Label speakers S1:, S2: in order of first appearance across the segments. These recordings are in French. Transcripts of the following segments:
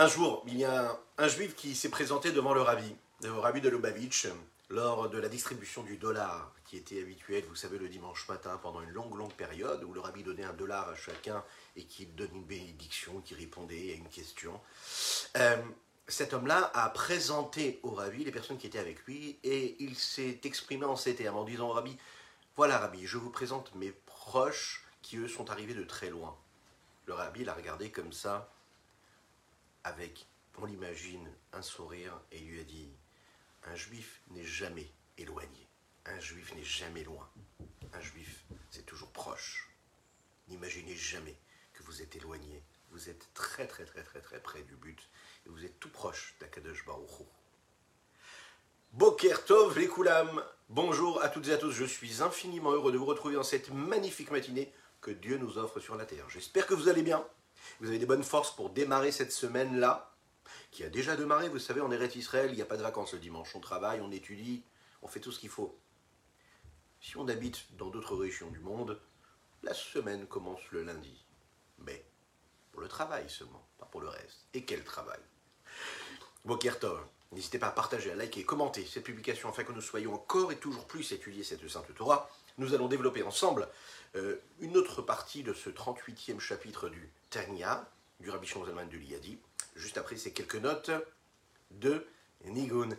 S1: Un jour, il y a un, juif qui s'est présenté devant le rabbi, le rabbi de Lubavitch, lors de la distribution du dollar qui était habituelle, vous savez, le dimanche matin, pendant une longue, longue période, où le rabbi donnait un dollar à chacun et qu'il donnait une bénédiction, qui répondait à une question. Euh, cet homme-là a présenté au rabbi les personnes qui étaient avec lui et il s'est exprimé en ces termes en disant au rabbi Voilà, rabbi, je vous présente mes proches qui, eux, sont arrivés de très loin. Le rabbi l'a regardé comme ça, avec, on l'imagine, un sourire, et lui a dit Un juif n'est jamais éloigné. Un juif n'est jamais loin. Un juif, c'est toujours proche. N'imaginez jamais que vous êtes éloigné. Vous êtes très très très très très près du but. Et vous êtes tout proche d'Akadosh Baruch. Boker Tov les. Bonjour à toutes et à tous. Je suis infiniment heureux de vous retrouver dans cette magnifique matinée que Dieu nous offre sur la terre. J'espère que vous allez bien. Vous avez des bonnes forces pour démarrer cette semaine-là, qui a déjà démarré. Vous savez, en Eretz Israël, il n'y a pas de vacances le dimanche. On travaille, on étudie, on fait tout ce qu'il faut. Si on habite dans d'autres régions du monde, la semaine commence le lundi. Mais pour le travail seulement, pas pour le reste. Et quel travail? Bokertov, n'hésitez pas à partager, à liker, commenter cette publication afin que nous soyons encore et toujours plus étudier cette Sainte Torah. Nous allons développer ensemble euh, une autre partie de ce 38e chapitre du Tanya, du Rabbi Shonzelman de l'Iyadi, juste après ces quelques notes de Nigun.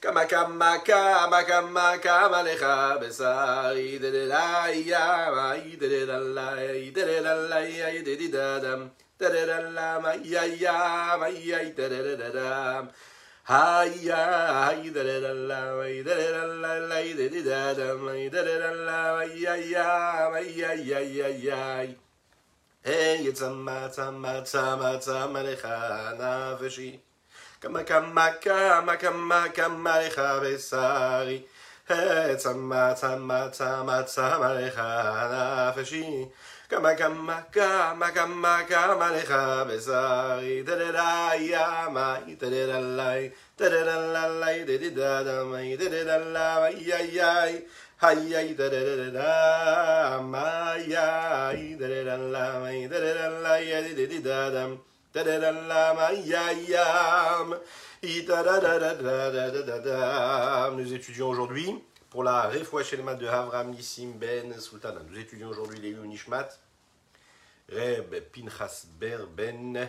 S1: כמה כמה כמה כמה כמה לך בשר אידדדדאיה אידדדדאיה אידדדדאיה אידדדדדם דדדדדם איידדדדם איידדדדדם היה איידדדדם איידדדדדם איידדדדדם איידדדדדם איידדדדם איידדדדדם היי צמא צמא צמא צמא לך נפשי כמה כמה כמה כמה כמה לך בשרי. צמא צמא צמא צמא לך נפשי. כמה כמה כמה כמה כמה לך בשרי. דדדאי ימי דדדלי דדדלי דדדדמי דדדלי איי איי Hayay da da da da da, mayay da da da da, may da da da da, da da da da. Nous étudions aujourd'hui pour la Refouachelma de Havram Nissim Ben Sultana. Nous étudions aujourd'hui les Nishmat. Reb Pinchas Ber Ben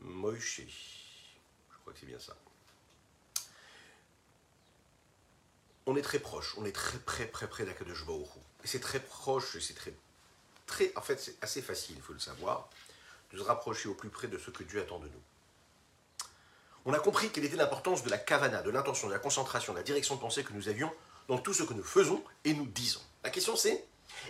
S1: Moïse. Je crois que c'est bien ça. On est très proche, on est très près, près, près d'Akadosh Et c'est très proche, c'est très, très, en fait, c'est assez facile, il faut le savoir se rapprocher au plus près de ce que Dieu attend de nous. On a compris quelle était l'importance de la kavana, de l'intention, de la concentration, de la direction de pensée que nous avions dans tout ce que nous faisons et nous disons. La question c'est,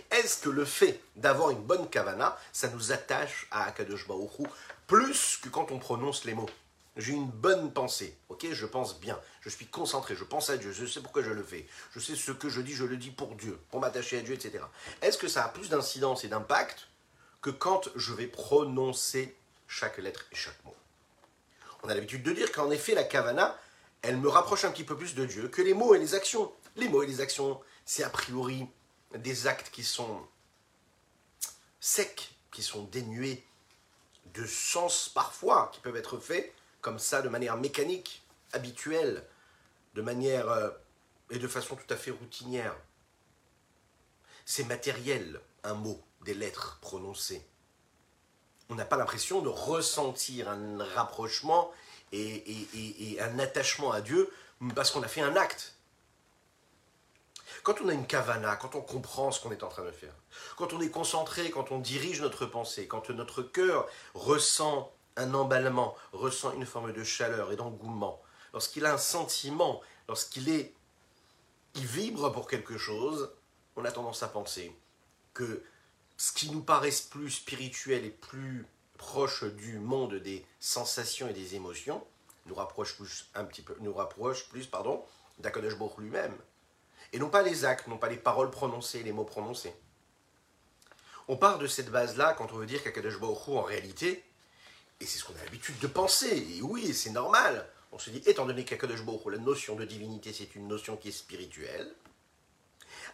S1: est-ce que le fait d'avoir une bonne kavana, ça nous attache à Akadosh Baruch plus que quand on prononce les mots? J'ai une bonne pensée, ok Je pense bien, je suis concentré, je pense à Dieu, je sais pourquoi je le fais, je sais ce que je dis, je le dis pour Dieu, pour m'attacher à Dieu, etc. Est-ce que ça a plus d'incidence et d'impact que quand je vais prononcer chaque lettre et chaque mot On a l'habitude de dire qu'en effet, la kavana, elle me rapproche un petit peu plus de Dieu que les mots et les actions. Les mots et les actions, c'est a priori des actes qui sont secs, qui sont dénués de sens parfois, qui peuvent être faits comme ça de manière mécanique, habituelle, de manière euh, et de façon tout à fait routinière. C'est matériel, un mot, des lettres prononcées. On n'a pas l'impression de ressentir un rapprochement et, un attachement à Dieu parce qu'on a fait un acte. Quand on a une kavana, quand on comprend ce qu'on est en train de faire, quand on est concentré, quand on dirige notre pensée, quand notre cœur ressent un emballement, ressent une forme de chaleur et d'engouement, lorsqu'il a un sentiment, lorsqu'il est, il vibre pour quelque chose, on a tendance à penser que ce qui nous paraît plus spirituel et plus proche du monde des sensations et des émotions nous rapproche plus un petit peu, nous rapproche plus, pardon, lui-même et non pas les actes, non pas les paroles prononcées, les mots prononcés. On part de cette base-là quand on veut dire qu'Akadosh en réalité, Et c'est ce qu'on a l'habitude de penser. Et oui, c'est normal. On se dit, étant donné qu'Akadosh la notion de divinité, c'est une notion qui est spirituelle,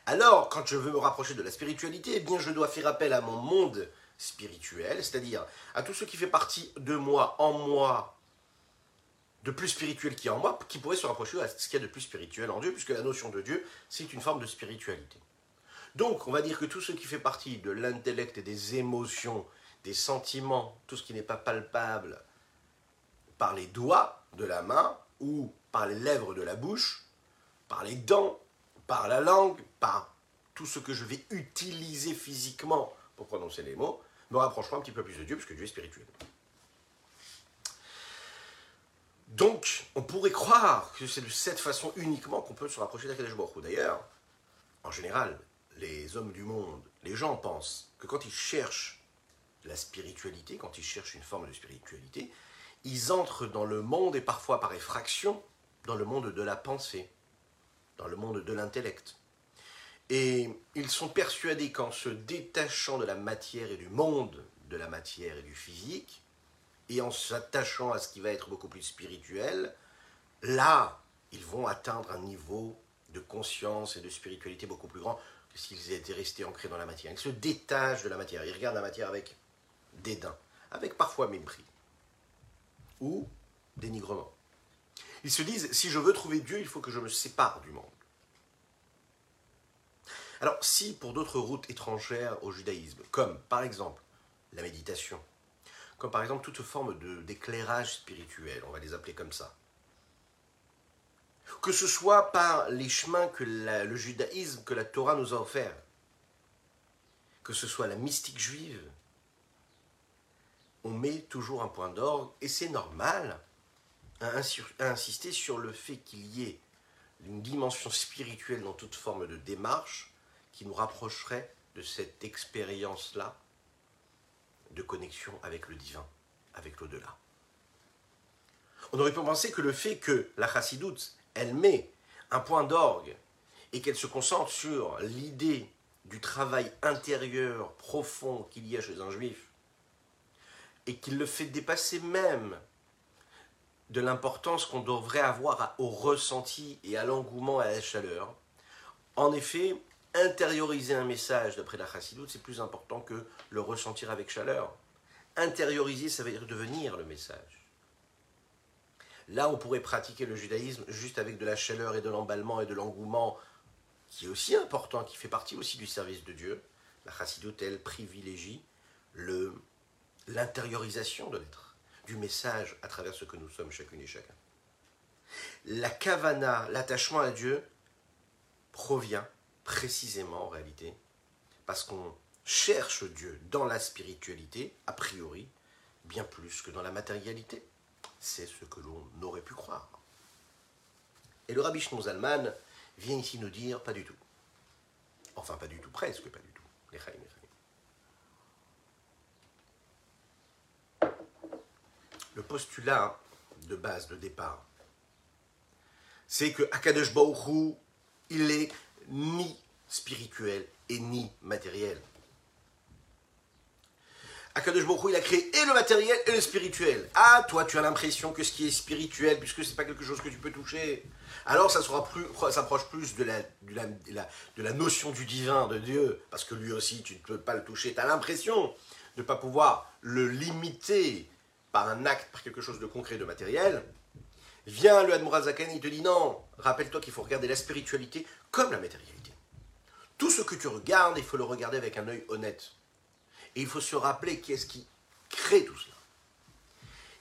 S1: alors, quand je veux me rapprocher de la spiritualité, eh bien, je dois faire appel à mon monde spirituel, c'est-à-dire à tout ce qui fait partie de moi, en moi, de plus spirituel qui est en moi, qui pourrait se rapprocher à ce qu'il y a de plus spirituel en Dieu, puisque la notion de Dieu, c'est une forme de spiritualité. Donc, on va dire que tout ce qui fait partie de l'intellect et des émotions, des sentiments, tout ce qui n'est pas palpable par les doigts de la main ou par les lèvres de la bouche, par les dents, par la langue, par tout ce que je vais utiliser physiquement pour prononcer les mots, me rapprochera un petit peu plus de Dieu, puisque Dieu est spirituel. Donc, on pourrait croire que c'est de cette façon uniquement qu'on peut se rapprocher d'Akadosh Baruch D'ailleurs, en général, les hommes du monde, les gens pensent que quand ils cherchent la spiritualité, quand ils cherchent une forme de spiritualité, ils entrent dans le monde et parfois par effraction dans le monde de la pensée, dans le monde de l'intellect. Et ils sont persuadés qu'en se détachant de la matière et du monde de la matière et du physique, et en s'attachant à ce qui va être beaucoup plus spirituel, là, ils vont atteindre un niveau de conscience et de spiritualité beaucoup plus grand que s'ils étaient restés ancrés dans la matière. Ils se détachent de la matière, ils regardent la matière avec dédain, avec parfois mépris ou dénigrement. Ils se disent, si je veux trouver Dieu, il faut que je me sépare du monde. Alors, si pour d'autres routes étrangères au judaïsme, comme par exemple la méditation, comme par exemple toute forme d'éclairage spirituel, on va les appeler comme ça, que ce soit par les chemins que le judaïsme, que la Torah nous a offerts, que ce soit la mystique juive, on met toujours un point d'orgue, et c'est normal, à, insister sur le fait qu'il y ait une dimension spirituelle dans toute forme de démarche qui nous rapprocherait de cette expérience-là de connexion avec le divin, avec l'au-delà. On aurait pu penser que le fait que la chassidoute, elle met un point d'orgue et qu'elle se concentre sur l'idée du travail intérieur profond qu'il y a chez un juif, et qu'il le fait dépasser même de l'importance qu'on devrait avoir au ressenti et à l'engouement et à la chaleur. En effet, intérioriser un message d'après la chassidoute, c'est plus important que le ressentir avec chaleur. Intérioriser, ça veut dire devenir le message. Là, on pourrait pratiquer le judaïsme juste avec de la chaleur et de l'emballement et de l'engouement, qui est aussi important, qui fait partie aussi du service de Dieu. La chassidoute, elle, privilégie l'intériorisation de l'être, du message à travers ce que nous sommes chacune et chacun. La kavana, l'attachement à Dieu, provient précisément en réalité parce qu'on cherche Dieu dans la spiritualité, a priori, bien plus que dans la matérialité. C'est ce que l'on aurait pu croire. Et le rabbi Shnon vient ici nous dire pas du tout. Enfin, pas du tout, presque pas du tout. Les le postulat de base, de départ, c'est que Akadosh Baruch il est ni spirituel et ni matériel. Akadosh Baruch il a créé et le matériel et le spirituel. Ah, toi, tu as l'impression que ce qui est spirituel, puisque ce n'est pas quelque chose que tu peux toucher, alors ça sera plus, s'approche plus de la, de, la, de la notion du divin, de Dieu, parce que lui aussi, tu ne peux pas le toucher. Tu as l'impression de ne pas pouvoir le limiter par un acte, par quelque chose de concret, de matériel, vient le Admorazaken et il te dit non, rappelle-toi qu'il faut regarder la spiritualité comme la matérialité. Tout ce que tu regardes, il faut le regarder avec un œil honnête. Et il faut se rappeler qui est-ce qui crée tout cela.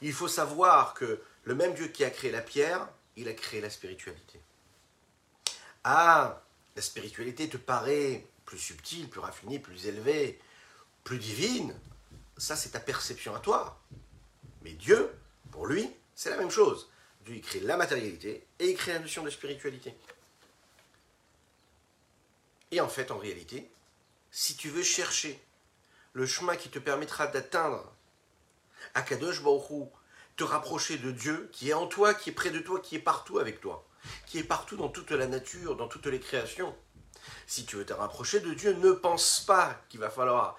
S1: Il faut savoir que le même Dieu qui a créé la pierre, il a créé la spiritualité. Ah, la spiritualité te paraît plus subtile, plus raffinée, plus élevée, plus divine. Ça, c'est ta perception à toi. Mais Dieu, pour lui, c'est la même chose. Dieu, il crée la matérialité et il crée la notion de spiritualité. Et en fait, en réalité, si tu veux chercher le chemin qui te permettra d'atteindre Akadosh Baruch te rapprocher de Dieu qui est en toi, qui est près de toi, qui est partout avec toi, qui est partout dans toute la nature, dans toutes les créations. Si tu veux te rapprocher de Dieu, ne pense pas qu'il va falloir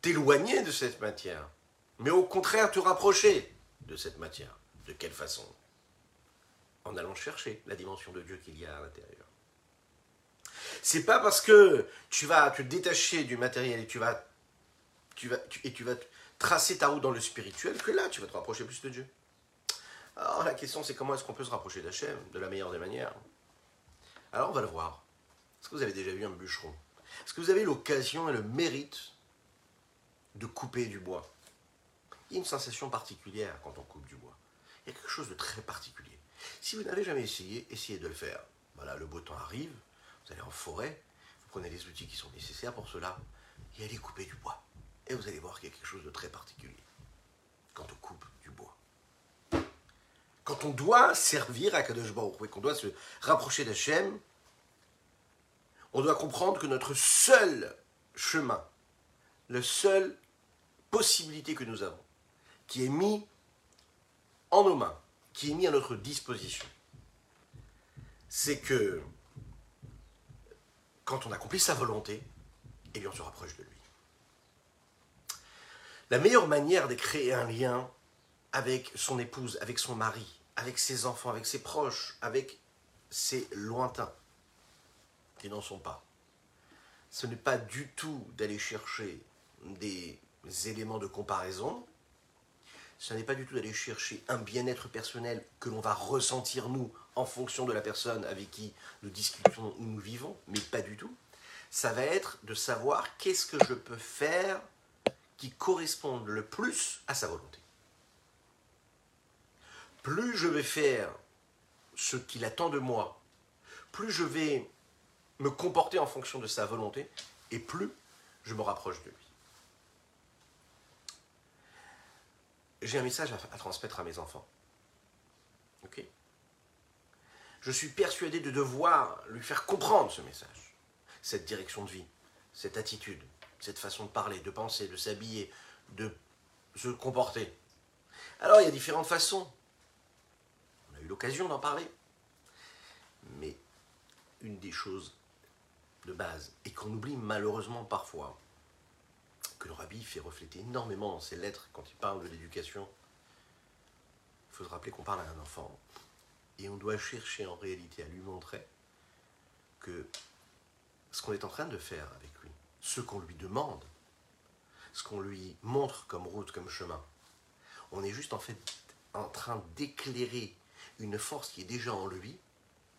S1: t'éloigner de cette matière mais au contraire te rapprocher de cette matière. De quelle façon? En allant chercher la dimension de Dieu qu'il y a à l'intérieur. C'est pas parce que tu vas te détacher du matériel et tu vas, et tu vas tracer ta route dans le spirituel que là tu vas te rapprocher plus de Dieu. Alors la question c'est comment est-ce qu'on peut se rapprocher d'Hachem de la meilleure des manières? Alors on va le voir. Est-ce que vous avez déjà vu un bûcheron? Est-ce que vous avez l'occasion et le mérite de couper du bois? Il y a une sensation particulière quand on coupe du bois. Il y a quelque chose de très particulier. Si vous n'avez jamais essayé, essayez de le faire. Voilà, le beau temps arrive, vous allez en forêt, vous prenez les outils qui sont nécessaires pour cela, et allez couper du bois. Et vous allez voir qu'il y a quelque chose de très particulier quand on coupe du bois. Quand on doit servir à Kadosh Baruch qu'on doit se rapprocher d'Hachem, on doit comprendre que notre seul chemin, la seule possibilité que nous avons, qui est mis en nos mains, qui est mis à notre disposition, c'est que quand on accomplit sa volonté, eh bien on se rapproche de lui. La meilleure manière de créer un lien avec son épouse, avec son mari, avec ses enfants, avec ses proches, avec ses lointains, qui n'en sont pas, ce n'est pas du tout d'aller chercher des éléments de comparaison, ce n'est pas du tout d'aller chercher un bien-être personnel que l'on va ressentir nous en fonction de la personne avec qui nous discutons ou nous vivons, mais pas du tout. Ça va être de savoir qu'est-ce que je peux faire qui corresponde le plus à sa volonté. Plus je vais faire ce qu'il attend de moi, plus je vais me comporter en fonction de sa volonté, et plus je me rapproche de lui. J'ai un message à, transmettre à mes enfants. Ok Je suis persuadé de devoir lui faire comprendre ce message, cette direction de vie, cette attitude, cette façon de parler, de penser, de s'habiller, de se comporter. Alors il y a différentes façons. On a eu l'occasion d'en parler. Mais une des choses de base, et qu'on oublie malheureusement parfois, que le rabbi fait refléter énormément dans ses lettres quand il parle de l'éducation, il faut se rappeler qu'on parle à un enfant. Et on doit chercher en réalité à lui montrer que ce qu'on est en train de faire avec lui, ce qu'on lui demande, ce qu'on lui montre comme route, comme chemin. On est juste en fait en train d'éclairer une force qui est déjà en lui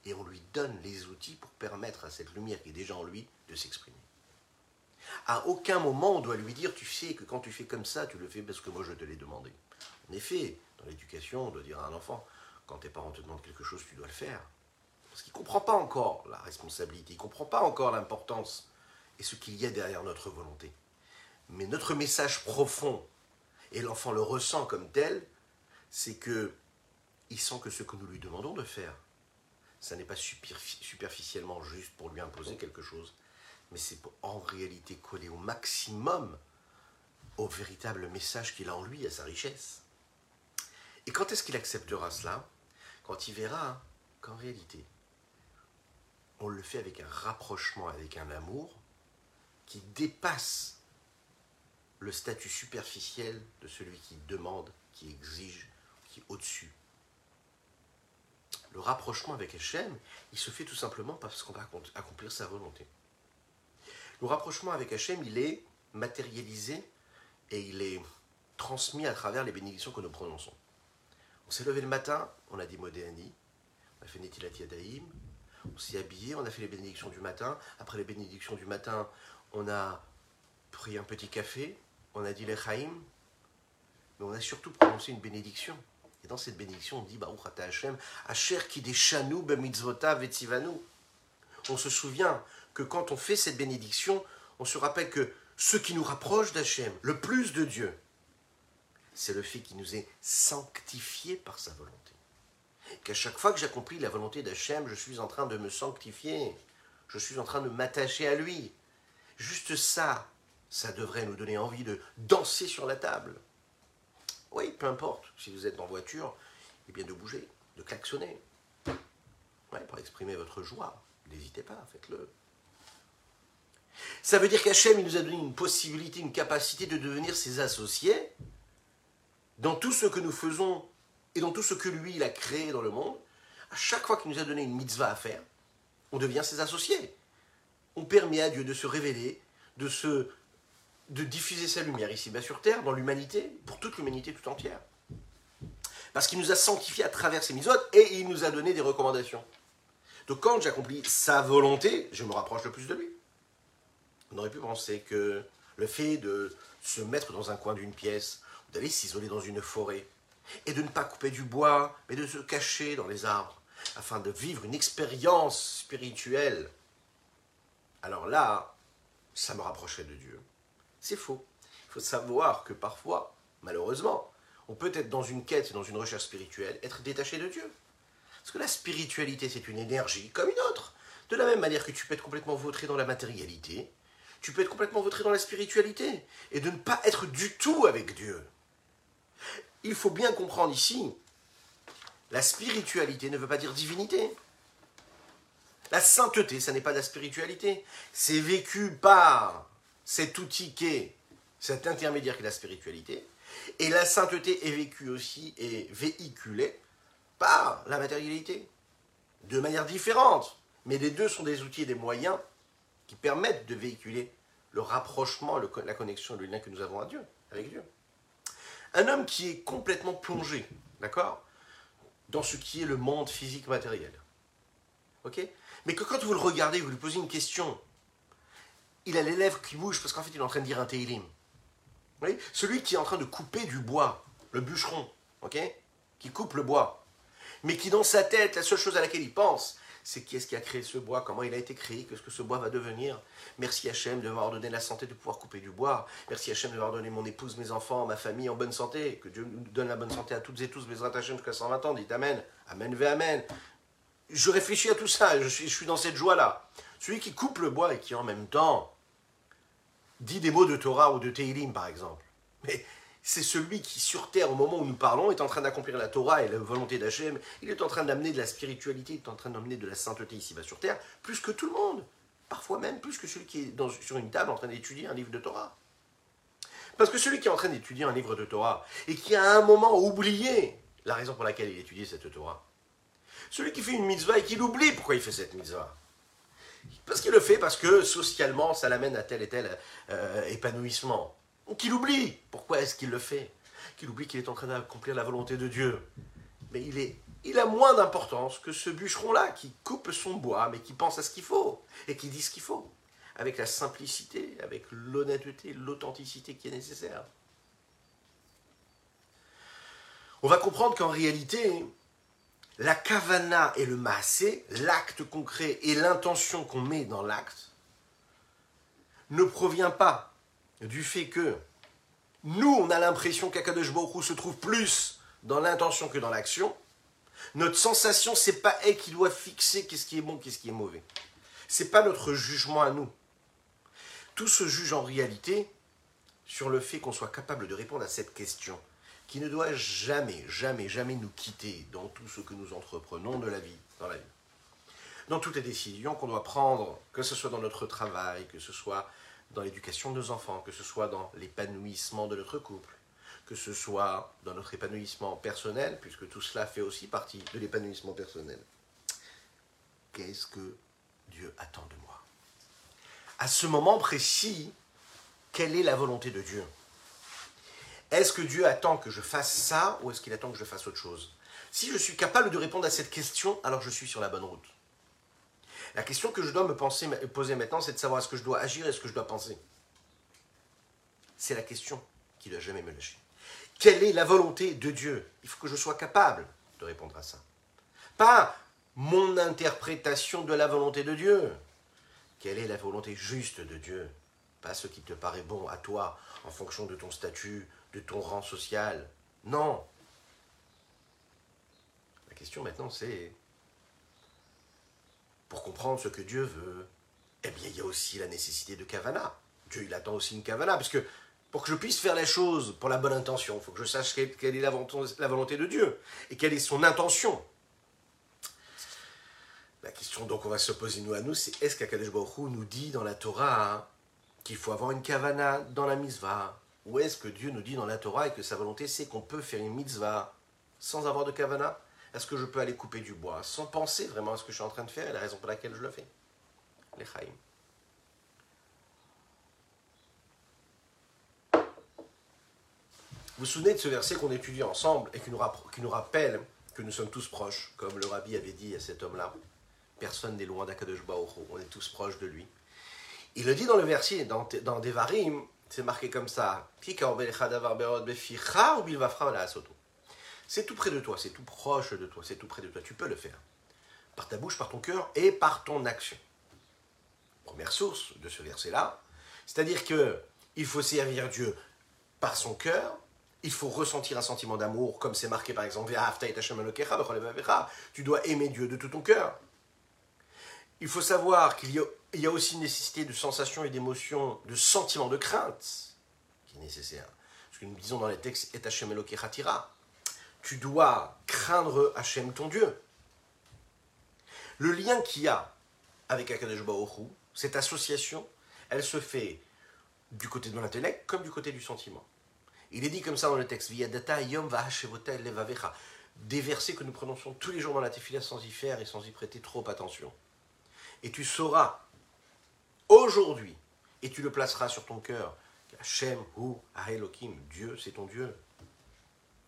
S1: et on lui donne les outils pour permettre à cette lumière qui est déjà en lui de s'exprimer. À aucun moment on doit lui dire tu sais que quand tu fais comme ça, tu le fais parce que moi je te l'ai demandé. En effet, dans l'éducation, on doit dire à un enfant quand tes parents te demandent quelque chose, tu dois le faire. Parce qu'il ne comprend pas encore la responsabilité, il ne comprend pas encore l'importance et ce qu'il y a derrière notre volonté. Mais notre message profond, et l'enfant le ressent comme tel, c'est que il sent que ce que nous lui demandons de faire, ça n'est pas superficiellement juste pour lui imposer quelque chose, mais c'est en réalité coller au maximum au véritable message qu'il a en lui, à sa richesse. Et quand est-ce qu'il acceptera cela? Quand il verra qu'en réalité, on le fait avec un rapprochement, avec un amour, qui dépasse le statut superficiel de celui qui demande, qui exige, qui est au-dessus. Le rapprochement avec Hachem, il se fait tout simplement parce qu'on va accomplir sa volonté. Rapprochement avec Hachem, il est matérialisé et il est transmis à travers les bénédictions que nous prononçons. On s'est levé le matin, on a dit Modéani, on a fait Netilati Adaïm, on s'est habillé, on a fait les bénédictions du matin. Après les bénédictions du matin, on a pris un petit café, on a dit les Chaim, mais on a surtout prononcé une bénédiction. Et dans cette bénédiction, on dit Baruch Ata Hashem, Asher Kideshanu vetzivanu. On se souvient que quand on fait cette bénédiction, on se rappelle que ce qui nous rapproche d'Hachem, le plus de Dieu, c'est le fait qu'il nous est sanctifié par sa volonté. Qu'à chaque fois que j'accomplis la volonté d'Hachem, je suis en train de me sanctifier, je suis en train de m'attacher à lui, Juste ça, ça devrait nous donner envie de danser sur la table. Oui, peu importe, si vous êtes en voiture, eh bien de bouger, de klaxonner. pour exprimer votre joie, n'hésitez pas, faites-le. Ça veut dire qu'Hachem, il nous a donné une possibilité, une capacité de devenir ses associés dans tout ce que nous faisons et dans tout ce que lui, il a créé dans le monde, à chaque fois qu'il nous a donné une mitzvah à faire, on devient ses associés. On permet à Dieu de se révéler, de, se, de diffuser sa lumière ici-bas sur Terre, dans l'humanité, pour toute l'humanité tout entière. Parce qu'il nous a sanctifiés à travers ses mitzvot et il nous a donné des recommandations. Donc quand j'accomplis sa volonté, je me rapproche le plus de lui. On aurait pu penser que le fait de se mettre dans un coin d'une pièce, d'aller s'isoler dans une forêt, et de ne pas couper du bois, mais de se cacher dans les arbres, afin de vivre une expérience spirituelle, alors là, ça me rapprocherait de Dieu. C'est faux. Il faut savoir que parfois, malheureusement, on peut être dans une quête, dans une recherche spirituelle, être détaché de Dieu. Parce que la spiritualité, c'est une énergie comme une autre. De la même manière que tu peux être complètement vautré dans la matérialité, tu peux être complètement vautré dans la spiritualité et de ne pas être du tout avec Dieu. Il faut bien comprendre ici, la spiritualité ne veut pas dire divinité. La sainteté, ça n'est pas de la spiritualité. C'est vécu par cet outil qu'est cet intermédiaire qui est la spiritualité. Et la sainteté est vécue aussi et véhiculée par la matérialité, de manière différente. Mais les deux sont des outils et des moyens qui permettent de véhiculer le rapprochement, la connexion, le lien que nous avons à Dieu, avec Dieu. Un homme qui est complètement plongé, d'accord, dans ce qui est le monde physique matériel. Ok? Mais que quand vous le regardez, vous lui posez une question, il a les lèvres qui bougent parce qu'en fait il est en train de dire un télim. Celui qui est en train de couper du bois, le bûcheron, ok? Qui coupe le bois, mais qui dans sa tête, la seule chose à laquelle il pense, c'est qui est-ce qui a créé ce bois, comment il a été créé, qu'est-ce que ce bois va devenir? Merci Hachem de m'avoir donné la santé de pouvoir couper du bois. Merci Hachem de m'avoir donné mon épouse, mes enfants, ma famille en bonne santé. Que Dieu nous donne la bonne santé à toutes et tous, mes Hachem jusqu'à 120 ans. Dites Amen. Amen, ve Amen. Je réfléchis à tout ça, je suis, je suis dans cette joie-là. Celui qui coupe le bois et qui en même temps dit des mots de Torah ou de Teilim, par exemple. Mais c'est celui qui, sur terre, au moment où nous parlons, est en train d'accomplir la Torah et la volonté d'Hachem. Il est en train d'amener de la spiritualité, il est en train d'amener de la sainteté ici-bas sur terre, plus que tout le monde. Parfois même plus que celui qui est sur une table en train d'étudier un livre de Torah. Parce que celui qui est en train d'étudier un livre de Torah et qui à un moment oublié la raison pour laquelle il étudie cette Torah, celui qui fait une mitzvah et qui l'oublie pourquoi il fait cette mitzvah, parce qu'il le fait parce que socialement ça l'amène à tel et tel euh, épanouissement qu'il oublie. Pourquoi est-ce qu'il le fait? Qu'il oublie qu'il est en train d'accomplir la volonté de Dieu. Mais il, est, il a moins d'importance que ce bûcheron-là qui coupe son bois, mais qui pense à ce qu'il faut et qui dit ce qu'il faut. Avec la simplicité, avec l'honnêteté, l'authenticité qui est nécessaire. On va comprendre qu'en réalité, la kavana et le massé, l'acte concret et l'intention qu'on met dans l'acte, ne provient pas du fait que nous, on a l'impression qu'Akadosh Baruch se trouve plus dans l'intention que dans l'action, notre sensation, c'est pas elle qui doit fixer qu'est-ce qui est bon, qu'est-ce qui est mauvais. C'est pas notre jugement à nous. Tout se juge en réalité sur le fait qu'on soit capable de répondre à cette question, qui ne doit jamais, jamais, jamais nous quitter dans tout ce que nous entreprenons de la vie, dans la vie. Dans toutes les décisions qu'on doit prendre, que ce soit dans notre travail, que ce soit dans l'éducation de nos enfants, que ce soit dans l'épanouissement de notre couple, que ce soit dans notre épanouissement personnel, puisque tout cela fait aussi partie de l'épanouissement personnel. Qu'est-ce que Dieu attend de moi? À ce moment précis, quelle est la volonté de Dieu? Est-ce que Dieu attend que je fasse ça ou est-ce qu'il attend que je fasse autre chose? Si je suis capable de répondre à cette question, alors je suis sur la bonne route. La question que je dois me poser maintenant, c'est de savoir est-ce que je dois agir, est-ce que je dois penser. C'est la question qui ne doit jamais me lâcher. Quelle est la volonté de Dieu? Il faut que je sois capable de répondre à ça. Pas mon interprétation de la volonté de Dieu. Quelle est la volonté juste de Dieu? Pas ce qui te paraît bon à toi en fonction de ton statut, de ton rang social. Non. La question maintenant c'est pour comprendre ce que Dieu veut, eh bien, il y a aussi la nécessité de kavana. Dieu, il attend aussi une kavana, parce que pour que je puisse faire les choses pour la bonne intention, il faut que je sache quelle est la volonté de Dieu et quelle est son intention. La question donc on va se poser nous à nous, c'est est-ce qu'Akadosh Baruch nous dit dans la Torah qu'il faut avoir une kavana dans la misva Où est-ce que Dieu nous dit dans la Torah et que sa volonté c'est qu'on peut faire une mitzvah sans avoir de kavana? Est-ce que je peux aller couper du bois sans penser vraiment à ce que je suis en train de faire et la raison pour laquelle je le fais? Les chaim. Vous vous souvenez de ce verset qu'on étudie ensemble et qui nous, qui rappelle que nous sommes tous proches, comme le rabbi avait dit à cet homme-là. Personne n'est loin d'Akadosh on est tous proches de lui. Il le dit dans le verset, dans, dans Devarim, c'est marqué comme ça. C'est tout près de toi, c'est tout proche de toi, c'est tout près de toi. Tu peux le faire. Par ta bouche, par ton cœur et par ton action. Première source de ce verset-là. C'est-à-dire que il faut servir Dieu par son cœur, il faut ressentir un sentiment d'amour, comme c'est marqué par exemple, tu dois aimer Dieu de tout ton cœur. Il faut savoir qu'il y, a aussi une nécessité de sensations et d'émotions, de sentiments de crainte qui est nécessaire. Ce que nous disons dans les textes est Elokechatira. Tu dois craindre Hachem ton Dieu. Le lien qu'il y a avec Akadosh Baruch cette association, elle se fait du côté de l'intellect comme du côté du sentiment. Il est dit comme ça dans le texte, yom des versets que nous prononçons tous les jours dans la tefila sans y faire et sans y prêter trop attention. Et tu sauras aujourd'hui, et tu le placeras sur ton cœur, Hashem ou Elohim, Dieu, c'est ton Dieu.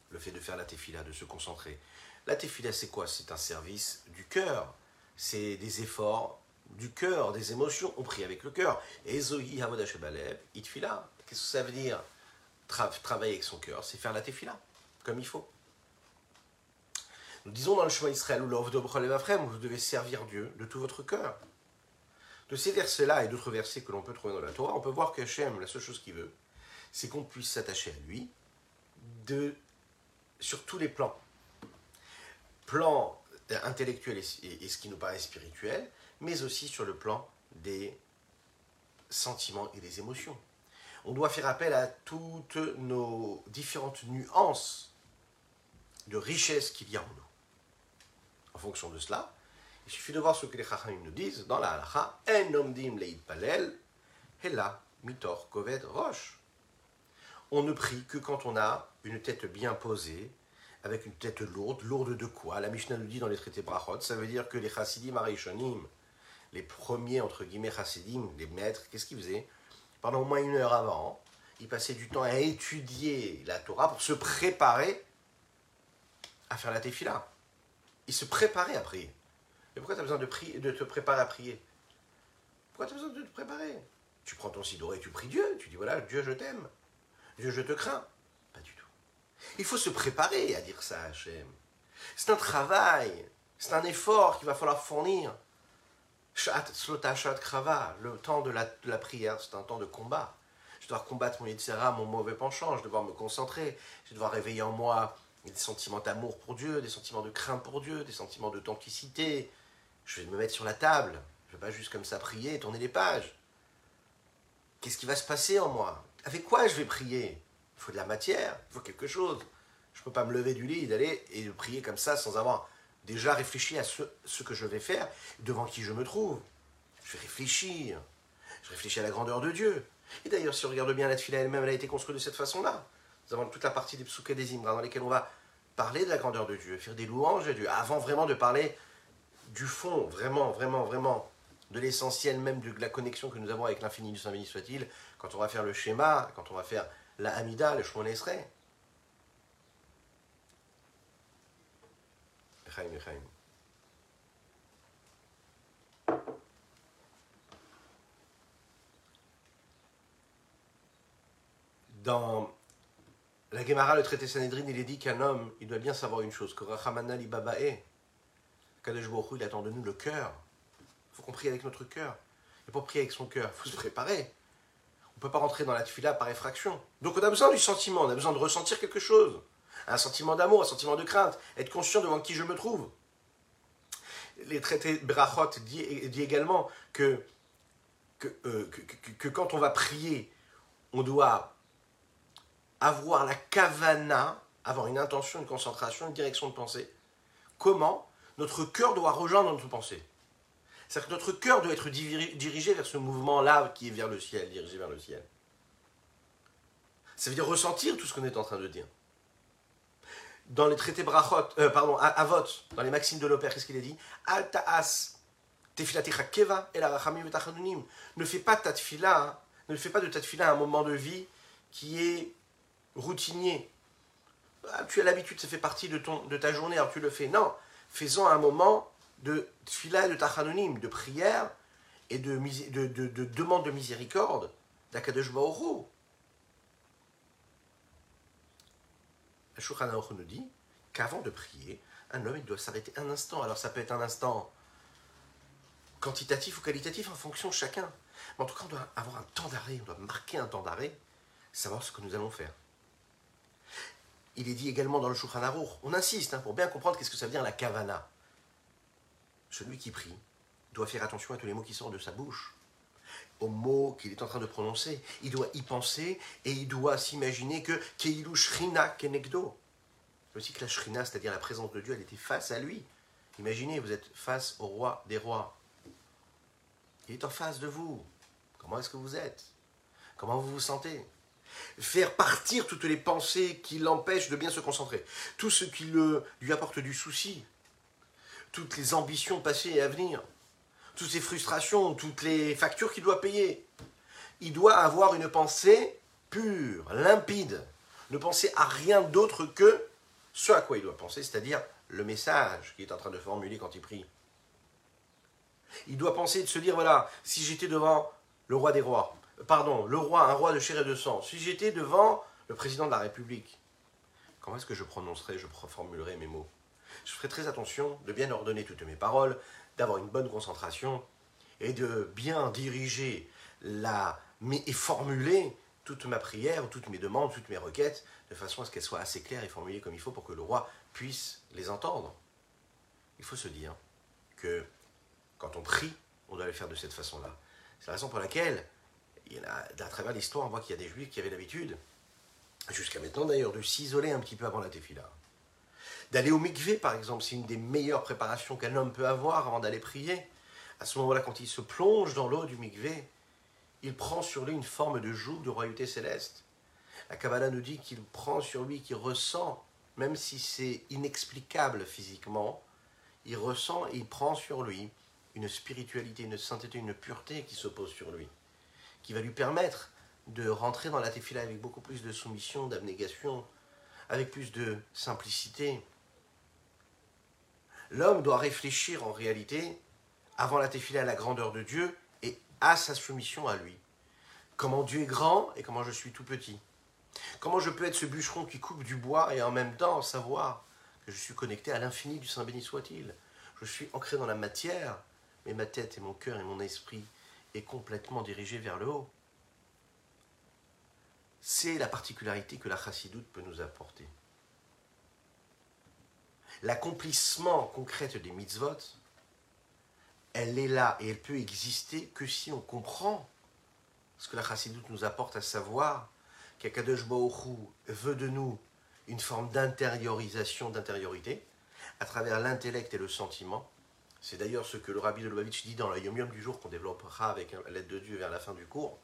S1: Le fait de faire la tefila, de se concentrer. La tefila, c'est quoi? C'est un service du cœur. C'est des efforts du cœur, des émotions. On prie avec le cœur. Ezohi itfila. Qu'est-ce que ça veut dire? Travailler avec son cœur, c'est faire la tefila, comme il faut. Nous disons dans le chemin Israël, où vous devez servir Dieu de tout votre cœur. De ces versets-là et d'autres versets que l'on peut trouver dans la Torah, on peut voir que Hachem, la seule chose qu'il veut, c'est qu'on puisse s'attacher à lui de, sur tous les plans. Plan intellectuel et, et ce qui nous paraît spirituel, mais aussi sur le plan des sentiments et des émotions on doit faire appel à toutes nos différentes nuances de richesse qu'il y a en nous. En fonction de cela, il suffit de voir ce que les Chachamim nous disent dans la halacha En omdim leid palel, hela mitor koved roche. On ne prie que quand on a une tête bien posée, avec une tête lourde. Lourde de quoi? La Mishnah nous dit dans les traités Brachot, ça veut dire que les Chassidim Arishonim, les premiers entre guillemets Chassidim, les maîtres, qu'est-ce qu'ils faisaient? Pendant au moins une heure avant, il passait du temps à étudier la Torah pour se préparer à faire la tefila. Il se préparait à prier. Mais pourquoi tu as besoin de, te préparer à prier? Pourquoi tu as besoin de te préparer? Tu prends ton sidour et tu pries Dieu. Tu dis voilà, Dieu, je t'aime. Dieu, je te crains. Il faut se préparer à dire ça à Hachem. C'est un travail. C'est un effort qu'il va falloir fournir le temps de la, prière, c'est un temps de combat. Je dois combattre mon Yitzhara, mon mauvais penchant, je dois me concentrer, je dois réveiller en moi des sentiments d'amour pour Dieu, des sentiments de crainte pour Dieu, des sentiments d'authenticité. Je vais me mettre sur la table, je ne vais pas juste comme ça prier et tourner les pages. Qu'est-ce qui va se passer en moi? Avec quoi je vais prier? Il faut de la matière, il faut quelque chose. Je ne peux pas me lever du lit, d'aller et de prier comme ça sans avoir déjà réfléchi à ce, que je vais faire, devant qui je me trouve. Je vais réfléchir. Je réfléchis à la grandeur de Dieu. Et d'ailleurs, si on regarde bien la tefila elle-même, elle a été construite de cette façon-là. Nous avons toute la partie des psuké des dans lesquelles on va parler de la grandeur de Dieu, faire des louanges à Dieu, avant vraiment de parler du fond, vraiment, vraiment, vraiment, de l'essentiel même de la connexion que nous avons avec l'infini du Saint béni soit-il, quand on va faire le schéma, quand on va faire la Hamida, le Shmon Esrei. Dans la Gemara, le traité Sanhedrin, il est dit qu'un homme, il doit bien savoir une chose, que Rachamana li Babae, Kadesh il attend de nous le cœur. Il faut qu'on prie avec notre cœur. Et pour prier avec son cœur, il faut se préparer. On ne peut pas rentrer dans la tefila par effraction. Donc on a besoin du sentiment, on a besoin de ressentir quelque chose. Un sentiment d'amour, un sentiment de crainte. Être conscient devant qui je me trouve les traités Brachot dit, également que euh, que, quand on va prier, on doit avoir la kavana, avoir une intention, une concentration, une direction de pensée. Comment Notre cœur doit rejoindre notre pensée. C'est-à-dire que notre cœur doit être dirigé vers ce mouvement-là qui est vers le ciel, dirigé vers le ciel. Ça veut dire ressentir tout ce qu'on est en train de dire. Dans les traités brachot, euh, pardon, avot, dans les maximes de l'opère, qu'est-ce qu'il est dit? Ne fais pas ta tefila, ne fais pas de ta tefila un moment de vie qui est routinier. Ah, tu as l'habitude, ça fait partie de, ton, de ta journée, alors tu le fais. Non, fais-en un moment de tefila et de tachanonim, de prière et de, de, de, demande de miséricorde d'Akadosh Baoru. Le nous dit qu'avant de prier, un homme il doit s'arrêter un instant. Alors ça peut être un instant quantitatif ou qualitatif en fonction de chacun. Mais en tout cas, on doit avoir un temps d'arrêt, on doit marquer un temps d'arrêt, savoir ce que nous allons faire. Il est dit également dans le Shulchan on insiste hein, pour bien comprendre qu'est-ce que ça veut dire la kavana. Celui qui prie doit faire attention à tous les mots qui sortent de sa bouche, aux mots qu'il est en train de prononcer. Il doit y penser et il doit s'imaginer que Keilu Shrina Kenegdo. Aussi que la Shrina, c'est-à-dire la présence de Dieu, elle était face à lui. Imaginez, vous êtes face au roi des rois. Il est en face de vous. Comment est-ce que vous êtes? Comment vous vous sentez? Faire partir toutes les pensées qui l'empêchent de bien se concentrer. Tout ce qui le, lui apporte du souci. Toutes les ambitions passées et à venir toutes ces frustrations, toutes les factures qu'il doit payer. Il doit avoir une pensée pure, limpide, ne penser à rien d'autre que ce à quoi il doit penser, c'est-à-dire le message qu'il est en train de formuler quand il prie. Il doit penser de se dire, voilà, si j'étais devant le roi des rois, pardon, le roi, un roi de chair et de sang, si j'étais devant le président de la République, comment est-ce que je prononcerais, je formulerais mes mots? Je ferai très attention de bien ordonner toutes mes paroles, d'avoir une bonne concentration et de bien diriger la, et formuler toute ma prière, toutes mes demandes, toutes mes requêtes, de façon à ce qu'elles soient assez claires et formulées comme il faut pour que le roi puisse les entendre. Il faut se dire que quand on prie, on doit le faire de cette façon-là. C'est la raison pour laquelle, il a, à travers l'histoire, on voit qu'il y a des juifs qui avaient l'habitude, jusqu'à maintenant d'ailleurs, de s'isoler un petit peu avant la tefila. D'aller au mikvé, par exemple, c'est une des meilleures préparations qu'un homme peut avoir avant d'aller prier. À ce moment-là, quand il se plonge dans l'eau du mikvé, il prend sur lui une forme de joug de royauté céleste. La Kabbalah nous dit qu'il prend sur lui, qu'il ressent, même si c'est inexplicable physiquement, il ressent et il prend sur lui une spiritualité, une sainteté, une pureté qui se pose sur lui, qui va lui permettre de rentrer dans la tefila avec beaucoup plus de soumission, d'abnégation, avec plus de simplicité, l'homme doit réfléchir en réalité, avant la tefila, à la grandeur de Dieu et à sa soumission à lui. Comment Dieu est grand et comment je suis tout petit. Comment je peux être ce bûcheron qui coupe du bois et en même temps savoir que je suis connecté à l'infini du Saint béni soit-il. Je suis ancré dans la matière, mais ma tête et mon cœur et mon esprit est complètement dirigé vers le haut. C'est la particularité que la chassidoute peut nous apporter l'accomplissement concret des mitzvot, elle est là et elle peut exister que si on comprend ce que la chassidoute nous apporte à savoir qu'Akadosh Baruch veut de nous une forme d'intériorisation, d'intériorité, à travers l'intellect et le sentiment. C'est d'ailleurs ce que le rabbi de Lubavitch dit dans le Yom Yom du jour qu'on développera avec l'aide de Dieu vers la fin du cours.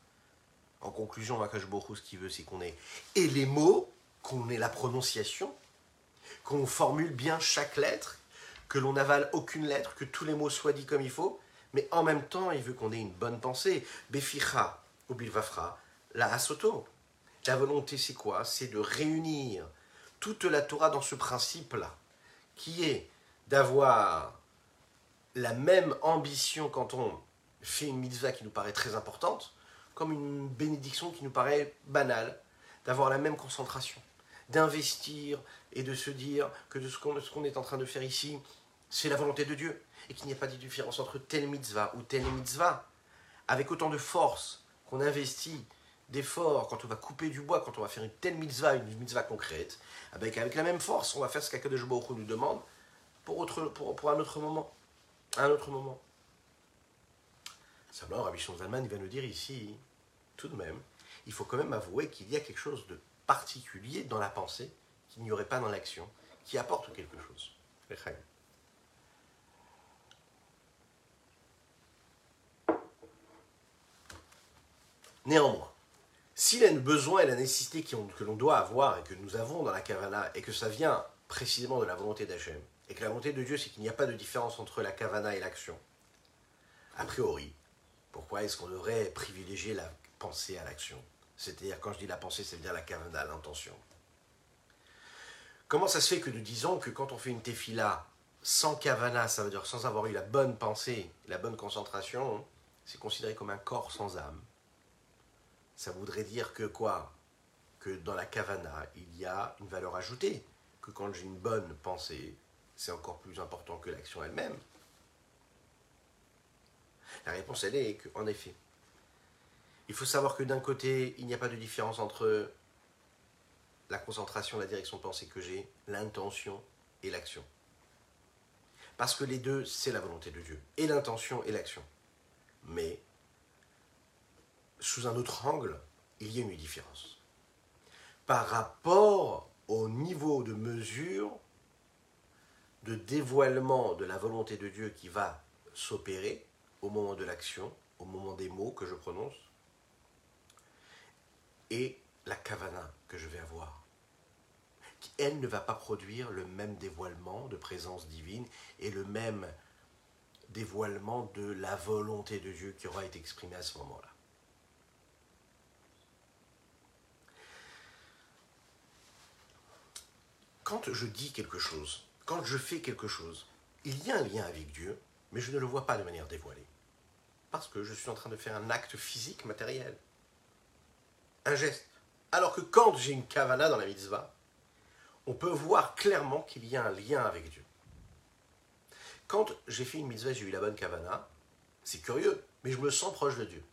S1: En conclusion, Akadosh Baruch ce qu'il veut, c'est qu'on ait et les mots, qu'on ait la prononciation, qu'on formule bien chaque lettre, que l'on n'avale aucune lettre, que tous les mots soient dits comme il faut, mais en même temps, il veut qu'on ait une bonne pensée. Beficha ou bilvafra, la asoto. La volonté, c'est quoi? C'est de réunir toute la Torah dans ce principe-là, qui est d'avoir la même ambition quand on fait une mitzvah qui nous paraît très importante, comme une bénédiction qui nous paraît banale, d'avoir la même concentration, d'investir et de se dire que de ce qu'on est en train de faire ici, c'est la volonté de Dieu, et qu'il n'y a pas de différence entre telle mitzvah ou telle mitzvah, avec autant de force qu'on investit d'efforts quand on va couper du bois, quand on va faire une telle mitzvah, une mitzvah concrète, avec, la même force, on va faire ce qu'Akadosh Baruch nous demande pour, un autre moment. Un autre moment. Simplement, Rabbi Zalman va nous dire ici, tout de même, il faut quand même avouer qu'il y a quelque chose de particulier dans la pensée qu'il n'y aurait pas dans l'action, qui apporte quelque chose. Néanmoins, S'il y a le besoin et la nécessité que l'on doit avoir et que nous avons dans la Kavana, et que ça vient précisément de la volonté d'Hachem, et que la volonté de Dieu, c'est qu'il n'y a pas de différence entre la Kavana et l'action, a priori, pourquoi est-ce qu'on devrait privilégier la pensée à l'action? C'est-à-dire, quand je dis la pensée, c'est-à-dire la Kavana, l'intention. Comment ça se fait que nous disons que quand on fait une tefila sans kavana, ça veut dire sans avoir eu la bonne pensée, la bonne concentration, c'est considéré comme un corps sans âme Ça voudrait dire que quoi? Que dans la kavana, il y a une valeur ajoutée, que quand j'ai une bonne pensée, c'est encore plus important que l'action elle-même. La réponse, elle est qu'en effet, il faut savoir que d'un côté, il n'y a pas de différence entre la concentration, la direction de pensée que j'ai, l'intention et l'action. Parce que les deux, c'est la volonté de Dieu, et l'intention et l'action. Mais, sous un autre angle, il y a une différence. Par rapport au niveau de mesure de dévoilement de la volonté de Dieu qui va s'opérer au moment de l'action, au moment des mots que je prononce, et la kavana que je vais avoir. Elle ne va pas produire le même dévoilement de présence divine et le même dévoilement de la volonté de Dieu qui aura été exprimée à ce moment-là. Quand je dis quelque chose, quand je fais quelque chose, il y a un lien avec Dieu, mais je ne le vois pas de manière dévoilée. Parce que je suis en train de faire un acte physique, matériel un geste. Alors que quand j'ai une kavana dans la mitzvah, on peut voir clairement qu'il y a un lien avec Dieu. Quand j'ai fait une mitzvah, j'ai eu la bonne kavana, c'est curieux, mais je me sens proche de Dieu.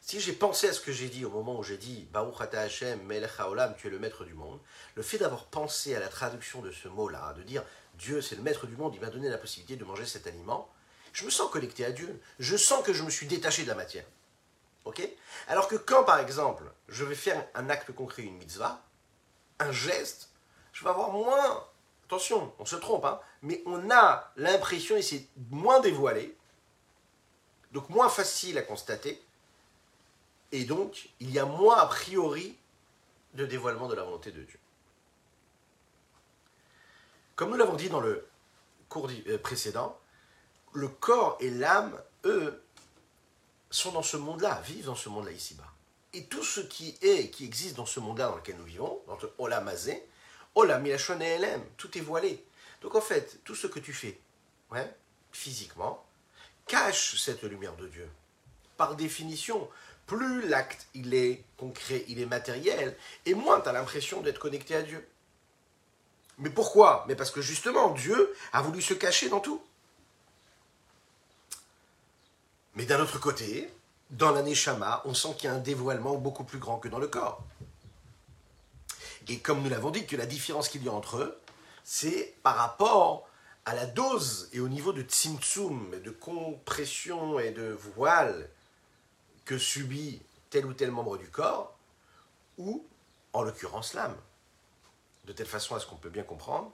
S1: Si j'ai pensé à ce que j'ai dit au moment où j'ai dit Baruch Ata Hashem, Melech tu es le maître du monde, le fait d'avoir pensé à la traduction de ce mot-là, de dire Dieu c'est le maître du monde, il m'a donné la possibilité de manger cet aliment, je me sens connecté à Dieu. Je sens que je me suis détaché de la matière. Alors que quand, par exemple, je vais faire un acte concret, une mitzvah, un geste, je vais avoir moins. Attention, on se trompe, hein, mais on a l'impression, et c'est moins dévoilé, donc moins facile à constater, et donc il y a moins a priori de dévoilement de la volonté de Dieu. Comme nous l'avons dit dans le cours euh, précédent, le corps et l'âme, eux, sont dans ce monde-là, vivent dans ce monde-là ici-bas. Et tout ce qui est, qui existe dans ce monde-là dans lequel nous vivons, dans le Olam Azé, et tout est voilé. Donc en fait, tout ce que tu fais, ouais, physiquement, cache cette lumière de Dieu. Par définition, plus l'acte il est concret, il est matériel, et moins tu as l'impression d'être connecté à Dieu. Mais pourquoi? Mais parce que justement, Dieu a voulu se cacher dans tout. Mais d'un autre côté, dans l'aneshama, on sent qu'il y a un dévoilement beaucoup plus grand que dans le corps. Et comme nous l'avons dit, que la différence qu'il y a entre eux, c'est par rapport à la dose et au niveau de tzimtzum, de compression et de voile que subit tel ou tel membre du corps, ou en l'occurrence l'âme. De telle façon à ce qu'on peut bien comprendre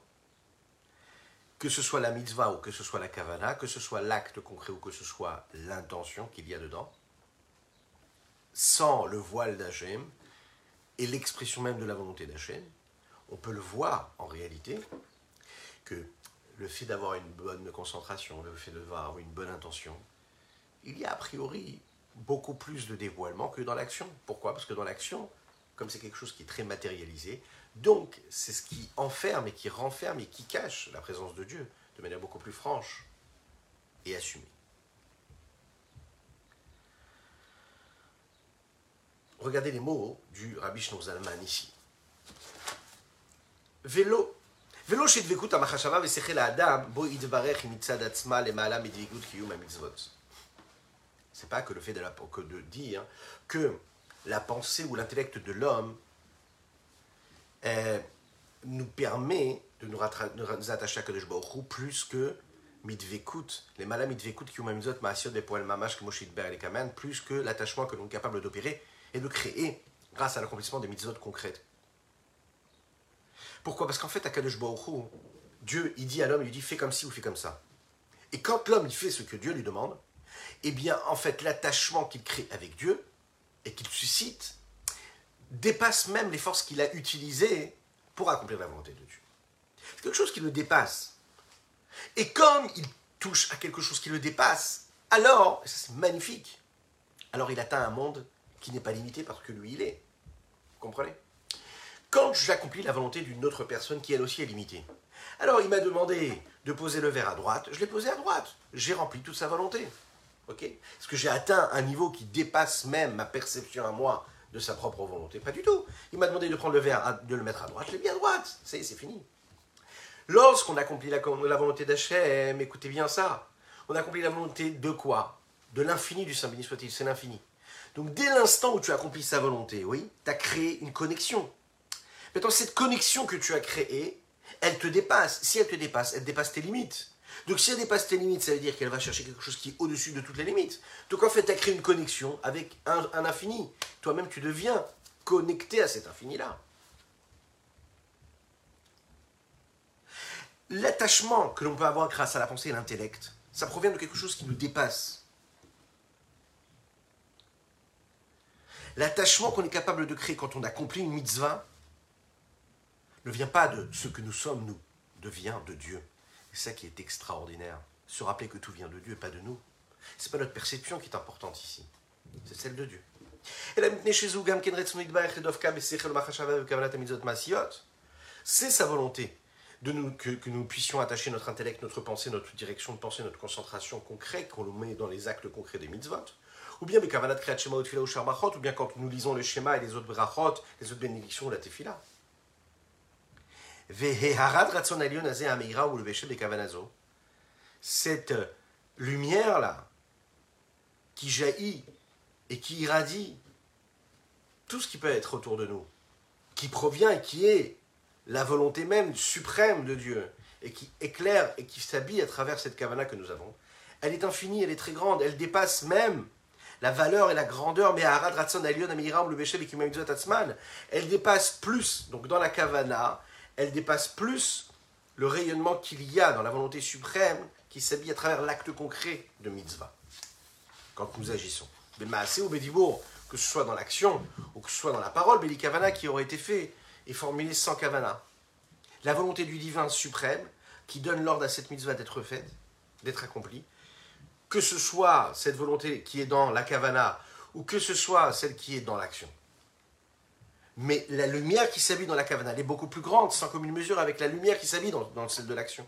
S1: que ce soit la mitzvah ou que ce soit la kavana, que ce soit l'acte concret ou que ce soit l'intention qu'il y a dedans, sans le voile d'Hachem et l'expression même de la volonté d'Hachem, on peut le voir en réalité que le fait d'avoir une bonne concentration, le fait d'avoir une bonne intention, il y a a priori beaucoup plus de dévoilement que dans l'action. Pourquoi? Parce que dans l'action, comme c'est quelque chose qui est très matérialisé, donc, c'est ce qui enferme et qui renferme et qui cache la présence de Dieu de manière beaucoup plus franche et assumée. Regardez les mots du Rabbi Shnour Zalman ici. Vélo. Vélo Adam, Bo. C'est pas que le fait de dire que la pensée ou l'intellect de l'homme euh, nous permet de nous, attacher à Kadosh Baruch plus que mitvekut, les malas mitvekut qui ont maasiot des poils mamash que moshit ber kaman, plus que l'attachement que nous sommes capables d'opérer et de créer grâce à l'accomplissement des mitzvot concrètes. Pourquoi? Parce qu'en fait, à Kadosh Baruch Dieu, il dit à l'homme, il lui dit fais comme ci ou fais comme ça. Et quand l'homme, il fait ce que Dieu lui demande, eh bien, en fait, l'attachement qu'il crée avec Dieu et qu'il suscite dépasse même les forces qu'il a utilisées pour accomplir la volonté de Dieu. C'est quelque chose qui le dépasse. Et comme il touche à quelque chose qui le dépasse, alors, et ça c'est magnifique, alors il atteint un monde qui n'est pas limité parce que lui il est. Vous comprenez? Quand j'accomplis la volonté d'une autre personne qui elle aussi est limitée, alors il m'a demandé de poser le verre à droite, je l'ai posé à droite, j'ai rempli toute sa volonté. Ok? Est-ce que j'ai atteint un niveau qui dépasse même ma perception à moi de sa propre volonté Pas du tout. Il m'a demandé de prendre le verre, de le mettre à droite, je l'ai mis à droite. C'est fini. Lorsqu'on accomplit la, la volonté d'Hachem, écoutez bien ça, on accomplit la volonté de quoi? De l'infini du Saint béni soit-il, c'est l'infini. Donc dès l'instant où tu accomplis sa volonté, oui, tu as créé une connexion. Maintenant, cette connexion que tu as créée, elle te dépasse. Si elle te dépasse, elle dépasse tes limites. Donc si elle dépasse tes limites, ça veut dire qu'elle va chercher quelque chose qui est au-dessus de toutes les limites. Donc en fait, tu as créé une connexion avec un, infini. Toi-même, tu deviens connecté à cet infini-là. L'attachement que l'on peut avoir grâce à la pensée et l'intellect, ça provient de quelque chose qui nous dépasse. L'attachement qu'on est capable de créer quand on accomplit une mitzvah ne vient pas de ce que nous sommes, nous, devient de Dieu. C'est ça qui est extraordinaire. Se rappeler que tout vient de Dieu et pas de nous. C'est pas notre perception qui est importante ici. C'est celle de Dieu. C'est sa volonté que, nous puissions attacher notre intellect, notre pensée, notre direction de pensée, notre concentration concrète, qu'on le met dans les actes concrets des mitzvot. Ou bien, ou bien quand nous lisons le schéma et les autres brachot, les autres bénédictions ou la tefila. Cette lumière-là, qui jaillit et qui irradie tout ce qui peut être autour de nous, qui provient et qui est la volonté même suprême de Dieu, et qui éclaire et qui s'habille à travers cette kavana que nous avons, elle est infinie, elle est très grande, elle dépasse même la valeur et la grandeur, mais elle dépasse plus, donc dans la kavana, elle dépasse plus le rayonnement qu'il y a dans la volonté suprême qui s'habille à travers l'acte concret de mitzvah, quand nous agissons. Mais ou Bédibourg, que ce soit dans l'action ou que ce soit dans la parole, Béli Kavana qui aurait été fait et formulé sans Kavana. La volonté du divin suprême qui donne l'ordre à cette mitzvah d'être faite, d'être accomplie, que ce soit cette volonté qui est dans la Kavana ou que ce soit celle qui est dans l'action. Mais la lumière qui s'habille dans la cavana, elle est beaucoup plus grande, sans commune mesure, avec la lumière qui s'habille dans, dans celle de l'action.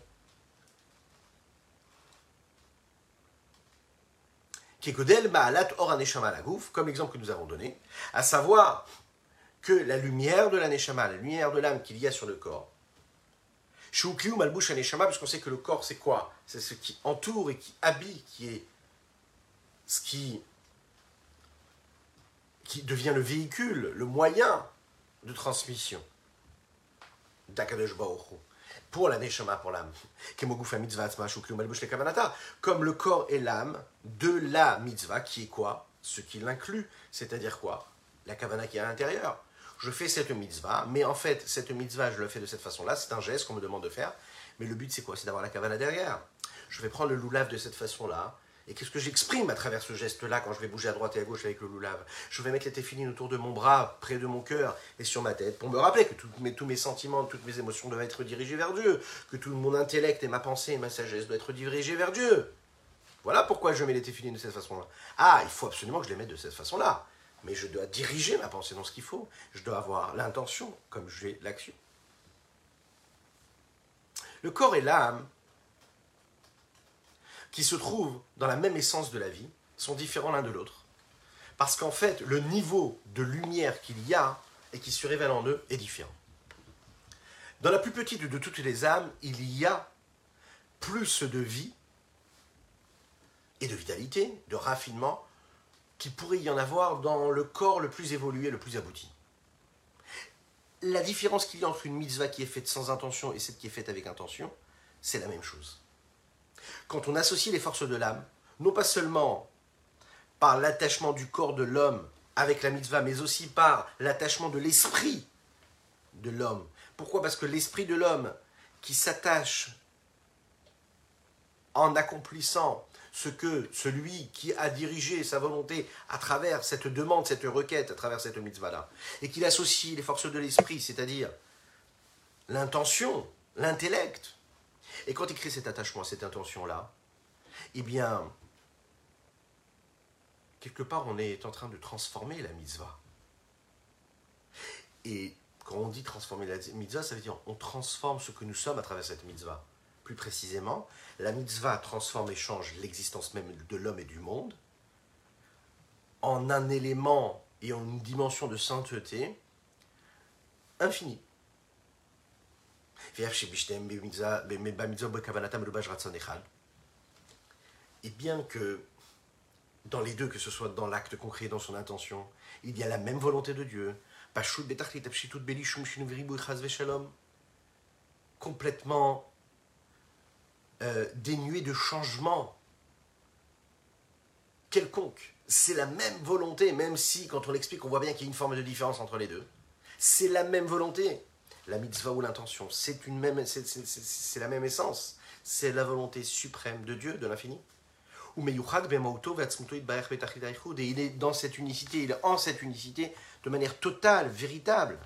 S1: comme l'exemple que nous avons donné, à savoir que la lumière de la Neshama, la lumière de l'âme qu'il y a sur le corps, puisqu'on sait que le corps c'est quoi? C'est ce qui entoure et qui habille, qui est ce qui, qui devient le véhicule, le moyen de transmission d'Akadosh pour la Neshama, pour l'âme. Comme le corps et l'âme de la mitzvah, qui est quoi? Ce qui l'inclut, c'est-à-dire quoi? La kavana qui est à l'intérieur. Je fais cette mitzvah, mais en fait, cette mitzvah, je le fais de cette façon-là, c'est un geste qu'on me demande de faire, mais le but c'est quoi? C'est d'avoir la kavana derrière. Je vais prendre le loulav de cette façon-là, et qu'est-ce que j'exprime à travers ce geste-là quand je vais bouger à droite et à gauche avec le loulav Je vais mettre les téphilines autour de mon bras, près de mon cœur et sur ma tête, pour me rappeler que tous mes sentiments, toutes mes émotions doivent être dirigés vers Dieu, que tout mon intellect et ma pensée et ma sagesse doivent être dirigés vers Dieu. Voilà pourquoi je mets les téphilines de cette façon-là. Ah, il faut absolument que je les mette de cette façon-là. Mais je dois diriger ma pensée dans ce qu'il faut. Je dois avoir l'intention comme j'ai l'action. Le corps et l'âme qui se trouvent dans la même essence de la vie sont différents l'un de l'autre. Parce qu'en fait, le niveau de lumière qu'il y a et qui se révèle en eux est différent. Dans la plus petite de toutes les âmes, il y a plus de vie et de vitalité, de raffinement, qu'il pourrait y en avoir dans le corps le plus évolué, le plus abouti. La différence qu'il y a entre une mitzvah qui est faite sans intention et celle qui est faite avec intention, c'est la même chose quand on associe les forces de l'âme, non pas seulement par l'attachement du corps de l'homme avec la mitzvah, mais aussi par l'attachement de l'esprit de l'homme. Pourquoi? Parce que l'esprit de l'homme qui s'attache en accomplissant ce que celui qui a dirigé sa volonté à travers cette demande, cette requête, à travers cette mitzvah-là, et qu'il associe les forces de l'esprit, c'est-à-dire l'intention, l'intellect, et quand il crée cet attachement cette intention-là, eh bien, quelque part, on est en train de transformer la mitzvah. Et quand on dit transformer la mitzvah, ça veut dire on transforme ce que nous sommes à travers cette mitzvah. Plus précisément, la mitzvah transforme et change l'existence même de l'homme et du monde en un élément et en une dimension de sainteté infinie. Et bien que dans les deux, que ce soit dans l'acte concret, dans son intention, il y a la même volonté de Dieu, complètement euh, dénué de changement quelconque. C'est la même volonté, même si quand on l'explique, on voit bien qu'il y a une forme de différence entre les deux. C'est la même volonté. La mitzvah ou l'intention, c'est la même essence. C'est la volonté suprême de Dieu, de l'infini. Et il est dans cette unicité, il est en cette unicité de manière totale, véritable.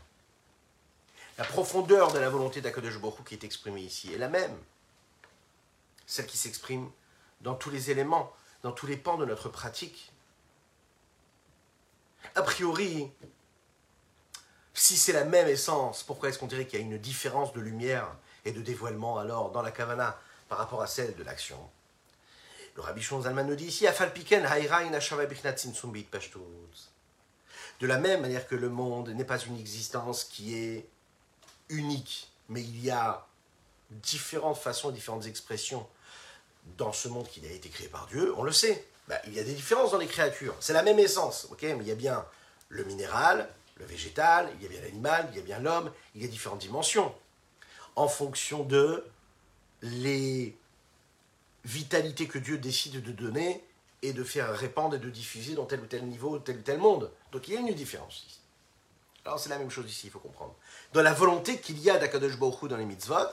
S1: La profondeur de la volonté d'Akadosh Baruch qui est exprimée ici est la même. Celle qui s'exprime dans tous les éléments, dans tous les pans de notre pratique. A priori, si c'est la même essence, pourquoi est-ce qu'on dirait qu'il y a une différence de lumière et de dévoilement alors dans la kavana par rapport à celle de l'action? Le Rabbi Zalman nous dit ici, de la même manière que le monde n'est pas une existence qui est unique, mais il y a différentes façons, différentes expressions dans ce monde qui a été créé par Dieu, on le sait. Bah, il y a des différences dans les créatures. C'est la même essence, ok? Mais il y a bien le minéral, végétal, il y a bien l'animal, il y a bien l'homme, il y a différentes dimensions. En fonction de les vitalités que Dieu décide de donner et de faire répandre et de diffuser dans tel ou tel niveau, tel ou tel monde. Donc il y a une différence ici. Alors c'est la même chose ici, il faut comprendre. Dans la volonté qu'il y a d'Akadosh Baruch dans les mitzvot,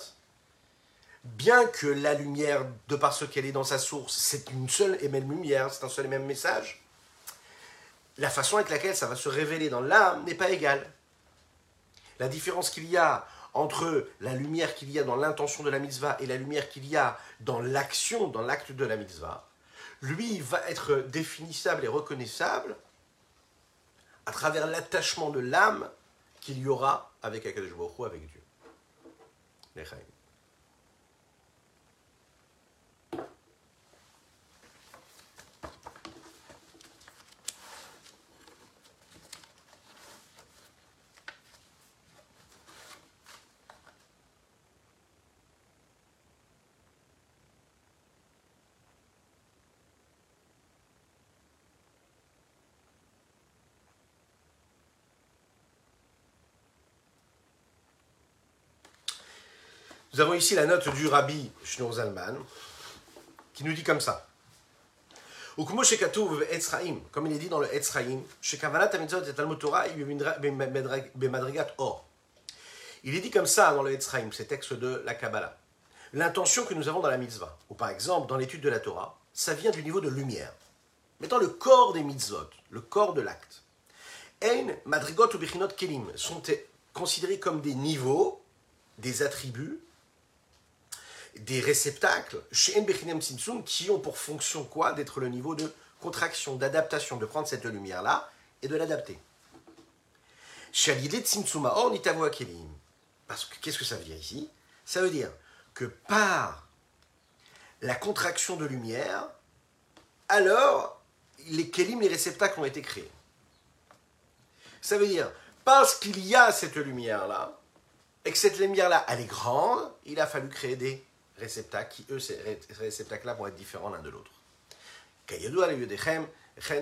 S1: bien que la lumière, de par ce qu'elle est dans sa source, c'est une seule et même lumière, c'est un seul et même message, la façon avec laquelle ça va se révéler dans l'âme n'est pas égale. La différence qu'il y a entre la lumière qu'il y a dans l'intention de la mitzvah et la lumière qu'il y a dans l'action, dans l'acte de la mitzvah, lui va être définissable et reconnaissable à travers l'attachement de l'âme qu'il y aura avec Akadosh Baruch avec Dieu. Nous avons ici la note du rabbi Shneur Zalman, qui nous dit comme ça. Comme il est dit dans le Etzraim, il est dit comme ça dans le Etzraim, ces textes de la Kabbalah. L'intention que nous avons dans la mitzvah, ou par exemple dans l'étude de la Torah, ça vient du niveau de lumière. Mettant le corps des mitzvot, le corps de l'acte. Ein, madrigot ou bechinot kelim sont considérés comme des niveaux, des attributs des réceptacles chez Nbechinem Simsum qui ont pour fonction quoi D'être le niveau de contraction, d'adaptation, de prendre cette lumière-là et de l'adapter. Parce que qu'est-ce que ça veut dire ici? Ça veut dire que par la contraction de lumière, alors les kelim, les réceptacles ont été créés. Ça veut dire, parce qu'il y a cette lumière-là, et que cette lumière-là, elle est grande, il a fallu créer des réceptacles qui, eux, ces réceptacles-là vont être différents l'un de l'autre.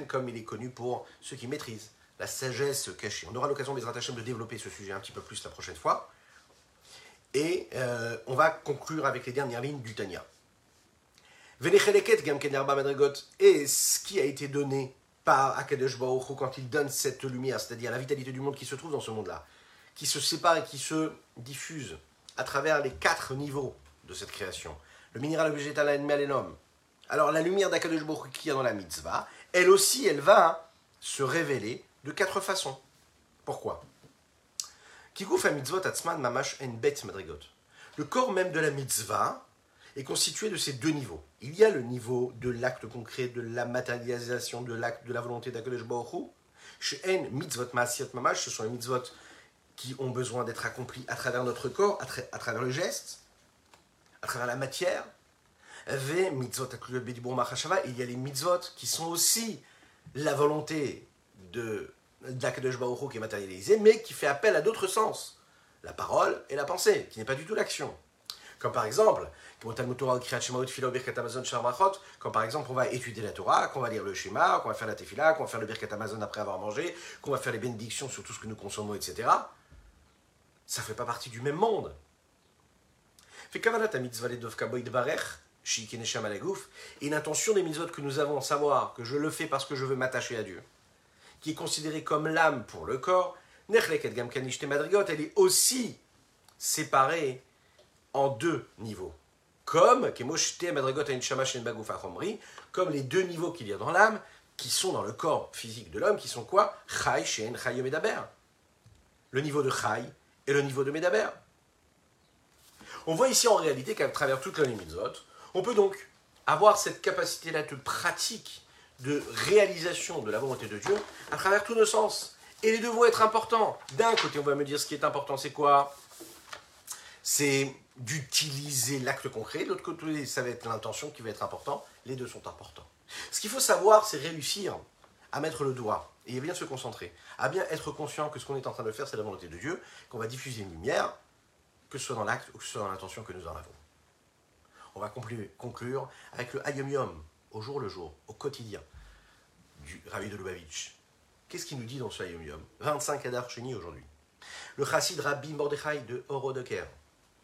S1: comme il est connu pour ceux qui maîtrisent la sagesse cachée. On aura l'occasion, des de développer ce sujet un petit peu plus la prochaine fois. Et euh, on va conclure avec les dernières lignes du Tanya. Et ce qui a été donné par Akadosh Baruch quand il donne cette lumière, c'est-à-dire la vitalité du monde qui se trouve dans ce monde-là, qui se sépare et qui se diffuse à travers les quatre niveaux de cette création. Le minéral, le végétal, l'animal et l'homme. Alors la lumière d'Akadosh qui est dans la mitzvah, elle aussi, elle va se révéler de quatre façons. Pourquoi? Mamash en bet madrigot. Le corps même de la mitzvah est constitué de ces deux niveaux. Il y a le niveau de l'acte concret, de la matérialisation de l'acte de la volonté d'Akadosh En mitzvot maasiot mamash, ce sont les mitzvot qui ont besoin d'être accomplis à travers notre corps, à, travers le geste, à travers la matière. il y a les mitzvot qui sont aussi la volonté de d'Akadosh Baruch qui est matérialisée, mais qui fait appel à d'autres sens. La parole et la pensée, qui n'est pas du tout l'action. Comme par exemple, quand par exemple on va étudier la Torah, qu'on va lire le schéma, qu'on va faire la tefila, qu'on va faire le birkat Amazon après avoir mangé, qu'on va faire les bénédictions sur tout ce que nous consommons, etc. Ça ne fait pas partie du même monde. Et l'intention des mitzvot que nous avons, savoir que je le fais parce que je veux m'attacher à Dieu, qui est considérée comme l'âme pour le corps, elle est aussi séparée en deux niveaux. Comme, comme les deux niveaux qu'il y a dans l'âme, qui sont dans le corps physique de l'homme, qui sont quoi? Le niveau de Chai et le niveau de Medaber. On voit ici en réalité qu'à travers toute la mitzvot, on peut donc avoir cette capacité-là de pratique, de réalisation de la volonté de Dieu à travers tous nos sens. Et les deux vont être importants. D'un côté, on va me dire ce qui est important, c'est quoi? C'est d'utiliser l'acte concret. De l'autre côté, ça va être l'intention qui va être important. Les deux sont importants. Ce qu'il faut savoir, c'est réussir à mettre le doigt et bien se concentrer, à bien être conscient que ce qu'on est en train de faire, c'est la volonté de Dieu, qu'on va diffuser une lumière, que ce soit dans l'acte ou que ce soit dans l'intention que nous en avons. On va conclure avec le Ayom au jour le jour, au quotidien, du Rabbi de Lubavitch. Qu'est-ce qu'il nous dit dans ce Ayom Yom? 25 Adar Sheni aujourd'hui. Le chassid Rabbi Mordechai de Orodoker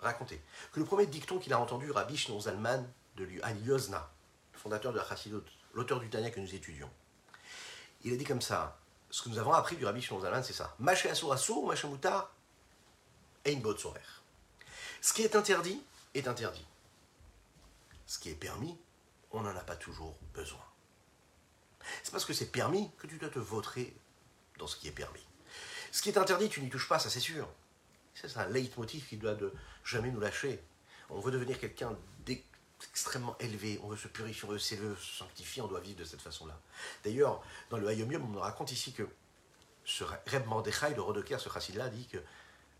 S1: racontait que le premier dicton qu'il a entendu, Rabbi Shneur Zalman de Yozna, fondateur de la chassidut, l'auteur du Tanya que nous étudions, il a dit comme ça ce que nous avons appris du Rabbi Shimon Zalman, c'est ça. Maché asur asur, maché moutar, et une Ce qui est interdit est interdit. Ce qui est permis, on n'en a pas toujours besoin. C'est parce que c'est permis que tu dois te vautrer dans ce qui est permis. Ce qui est interdit, tu n'y touches pas, ça c'est sûr. C'est un leitmotiv qui doit de jamais nous lâcher. On veut devenir quelqu'un extrêmement élevé, on veut se purifier, on veut s'élever, se sanctifier, on doit vivre de cette façon-là. D'ailleurs, dans le Hayom on nous raconte ici que ce Reb Mordechai, le Rodoker, ce chassid-là, dit que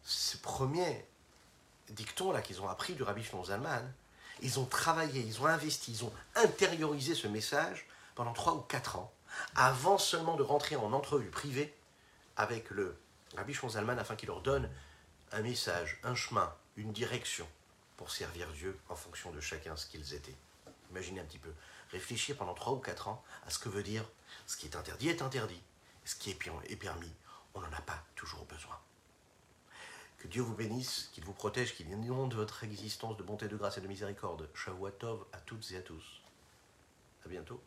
S1: ce premier dicton-là qu'ils ont appris du Rabbi Shlomo Zalman, ils ont travaillé, ils ont investi, ils ont intériorisé ce message pendant trois ou quatre ans, avant seulement de rentrer en entrevue privée avec le Rabbi Shlomo afin qu'il leur donne un message, un chemin, une direction pour servir Dieu en fonction de chacun ce qu'ils étaient. Imaginez un petit peu, réfléchir pendant trois ou quatre ans à ce que veut dire ce qui est interdit est interdit, ce qui est permis, on n'en a pas toujours besoin. Que Dieu vous bénisse, qu'il vous protège, qu'il inonde votre existence de bonté, de grâce et de miséricorde. Shavuot Tov à toutes et à tous. À bientôt.